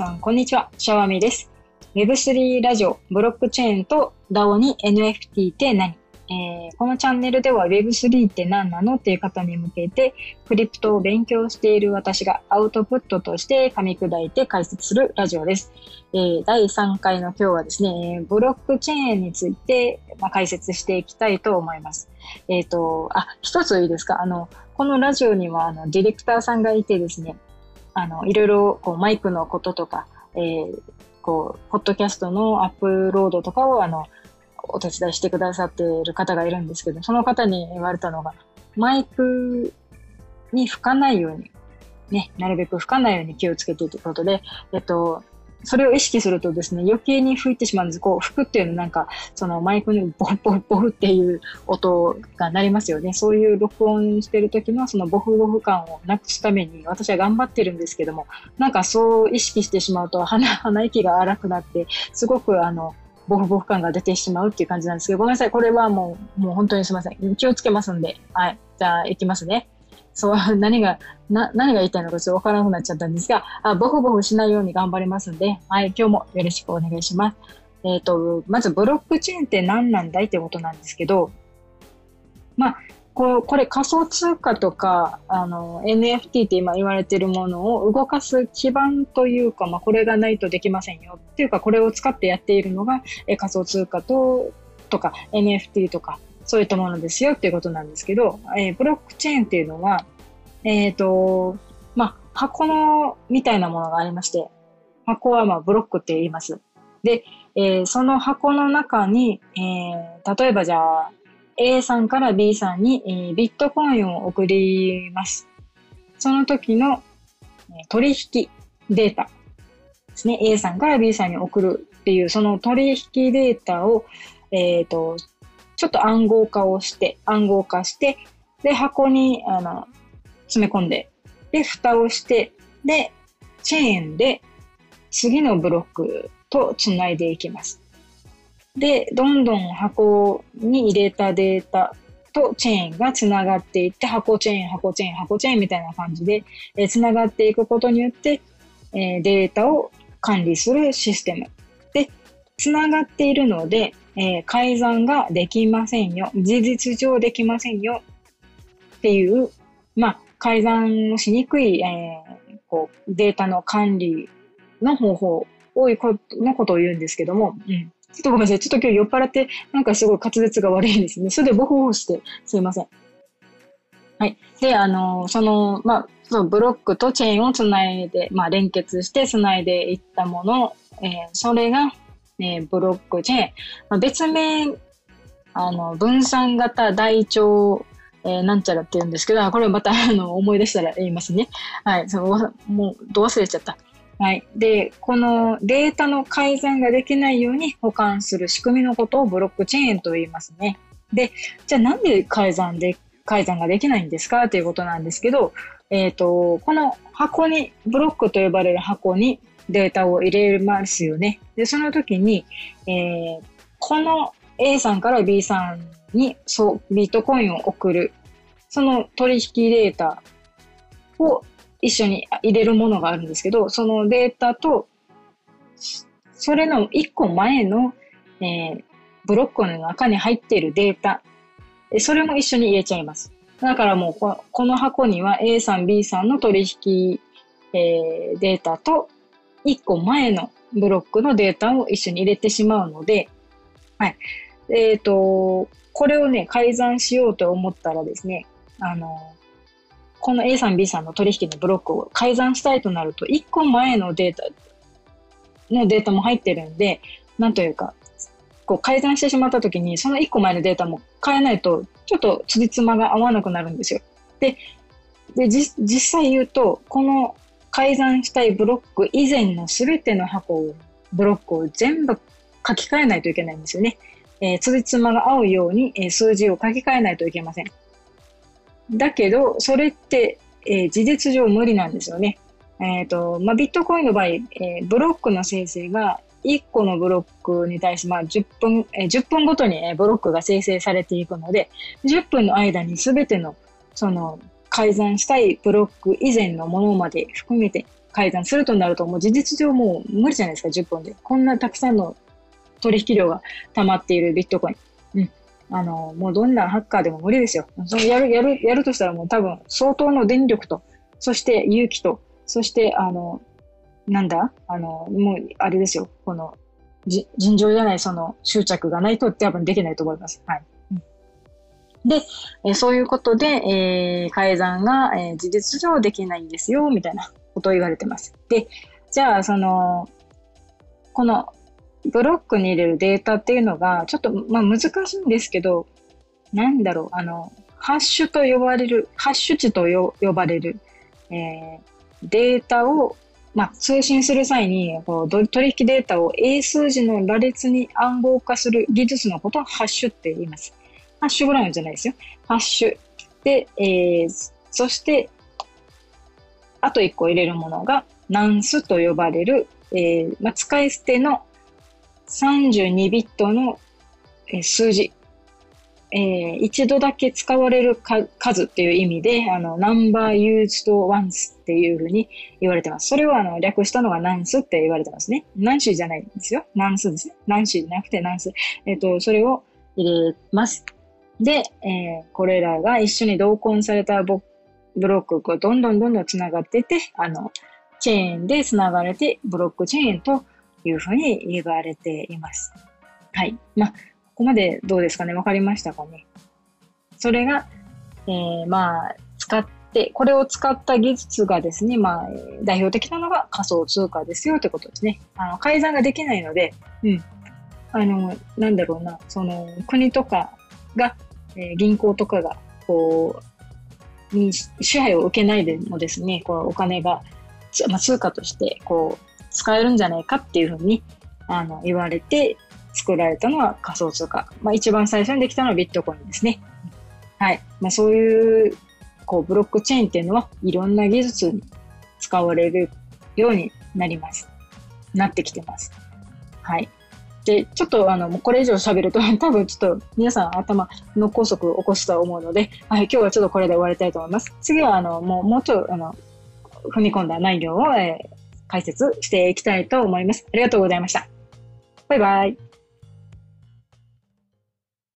さん、こんにちは。シャワミです。Web3 ラジオ、ブロックチェーンと DAO に NFT って何？えー、このチャンネルでは Web3 って何なのっていう方に向けて、クリプトを勉強している私がアウトプットとして噛み砕いて解説するラジオです。えー、第3回の今日はですね、ブロックチェーンについて、まあ、解説していきたいと思います。えっ、ー、と、あ、一ついいですか？あの、このラジオにはあのディレクターさんがいてですね、あの、いろいろこうマイクのこととか、えー、こう、ポッドキャストのアップロードとかをあの、お手伝いしてくださっている方がいるんですけど、その方に言われたのが、マイクに吹かないように、ね、なるべく吹かないように気をつけてということで、えっと、それを意識するとですね、余計に吹いてしまうんです。こう、吹くっていうのなんか、そのマイクにボフボフボフっていう音が鳴りますよね。そういう録音してる時のそのボフボフ感をなくすために私は頑張ってるんですけども、なんかそう意識してしまうと鼻、鼻息が荒くなって、すごくあの、ボフボフ感が出てしまうっていう感じなんですけど、ごめんなさい。これはもう、もう本当にすみません。気をつけますんで。はい。じゃあ、行きますね。そう、何が、な、何が言いたいのかちょっとわからなくなっちゃったんですが、あ、ボフボフしないように頑張りますんで、はい、今日もよろしくお願いします。えっ、ー、と、まずブロックチェーンって何なんだいってことなんですけど、まあ、ここれ仮想通貨とかあの NFT って今言われているものを動かす基盤というか、まあ、これがないとできませんよっていうかこれを使ってやっているのが、え仮想通貨ととか NFT とかそういったものですよっていうことなんですけど、えー、ブロックチェーンっていうのは、えっ、ー、と、まあ、箱のみたいなものがありまして、箱はまあブロックって言います。で、えー、その箱の中に、えー、例えばじゃあ、A さんから B さんに、えー、ビットコインを送ります。その時の、え取引データですね。A さんから B さんに送るっていう、その取引データを、えっ、ー、と、ちょっと暗号化をして、暗号化して、で、箱に、あの、詰め込んで、で、蓋をして、で、チェーンで次のブロックとつないでいきます。で、どんどん箱に入れたデータとチェーンがつながっていって、箱チェーン、箱チェーン、箱チェーンみたいな感じで、えー、つながっていくことによって、え、データを管理するシステム。で、つながっているので、えー、改ざんができませんよ。事実上できませんよ。っていう、まあ、改ざんをしにくい、えー、こう、データの管理の方法、多いことのことを言うんですけども、うん。ちょっとごめんなさい。ちょっと今日酔っ払って、なんかすごい滑舌が悪いですね。それでボコボして、すいません。はい。で、あの、その、まあ、そのブロックとチェーンをつないで、まあ、連結してつないでいったもの、えー、それが、えー、ブロックチェーン。まあ、別名、あの、分散型台帳、えー、なんちゃらって言うんですけど、これまた、あの、思い出したら言いますね。はい。その、もう、ど忘れちゃった。はい。で、このデータの改ざんができないように保管する仕組みのことをブロックチェーンと言いますね。で、じゃあなんで改ざんで、改ざんができないんですかということなんですけど、えっ、ー、と、この箱に、ブロックと呼ばれる箱にデータを入れますよね。で、その時に、えー、この A さんから B さんにそうビットコインを送る、その取引データを一緒に入れるものがあるんですけど、そのデータと、それの一個前の、えー、ブロックの中に入っているデータ、それも一緒に入れちゃいます。だからもうこ、の箱には A さん、B さんの取引、えー、データと、一個前のブロックのデータを一緒に入れてしまうので、はい。えっ、ー、と、これをね、改ざんしようと思ったらですね、あの、この A さん B さんの取引のブロックを改ざんしたいとなると、1個前のデータのデータも入ってるんで、なんというか、こう改ざんしてしまった時に、その1個前のデータも変えないと、ちょっとつじつまが合わなくなるんですよ。で、で実際言うと、この改ざんしたいブロック以前の全ての箱を、ブロックを全部書き換えないといけないんですよね。えー、つじつまが合うように、えー、数字を書き換えないといけません。だけど、それって、えー、事実上無理なんですよね。えっ、ー、と、まあ、ビットコインの場合、えー、ブロックの生成が1個のブロックに対して、まあ、10分、えー、10分ごとに、え、ブロックが生成されていくので、10分の間に全ての、その、改ざんしたいブロック以前のものまで含めて、改ざんするとなると、もう事実上もう無理じゃないですか、10分で。こんなたくさんの取引量が溜まっているビットコイン。うん。あの、もうどんなハッカーでも無理ですよ。そのやる、やる、やるとしたらもう多分相当の電力と、そして勇気と、そして、あの、なんだ？あの、もう、あれですよ。この、じ、尋常じゃないその執着がないと多分できないと思います。はい。で、えそういうことで、えー、改ざんが、えー、事実上できないんですよ、みたいなことを言われてます。で、じゃあ、その、このブロックに入れるデータっていうのが、ちょっと、まあ難しいんですけど、なんだろう、あの、ハッシュと呼ばれる、ハッシュ値と呼ばれる、えー、データを、まあ、通信する際に、こう取引データを英数字の羅列に暗号化する技術のことをハッシュって言います。ハッシュグラムじゃないですよ。ハッシュ。で、えー、そして、あと一個入れるものが、ナンスと呼ばれる、えー、まあ、使い捨ての32ビットの、数字。えー、一度だけ使われる数っていう意味で、あの、number used once っていうふうに言われてます。それをあの、略したのがナンスって言われてますね。ナンシーじゃないんですよ。ナンスですね。ナンシーじゃなくてナンス。えっ、ー、と、それを入れます。で、えー、これらが一緒に同梱されたブロックがどんどんどんどん繋がってて、あの、チェーンで繋がれて、ブロックチェーンというふうに言われています。はい。まあ、ここまでどうですかね？わかりましたかね？それが、えー、まあ、使って、これを使った技術がですね、まあ、代表的なのが仮想通貨ですよということですね。あの、改ざんができないので、うん。あの、なんだろうな、その、国とかが、えー、銀行とかが、こう、に支配を受けないでもですね、こう、お金が、まあ、通貨として、こう、使えるんじゃないかっていうふうに、あの、言われて作られたのは仮想通貨。まあ、一番最初にできたのはビットコインですね。はい。まあ、そういう、こう、ブロックチェーンっていうのはいろんな技術に使われるようになります。なってきてます。はい。で、ちょっとあの、もうこれ以上喋ると 多分ちょっと皆さん頭脳梗塞を起こすと思うので、はい、今日はちょっとこれで終わりたいと思います。次はあの、もう、もうちょっとあの、踏み込んだ内容を、えー、解説していきたいと思います。ありがとうございました。バイバイ。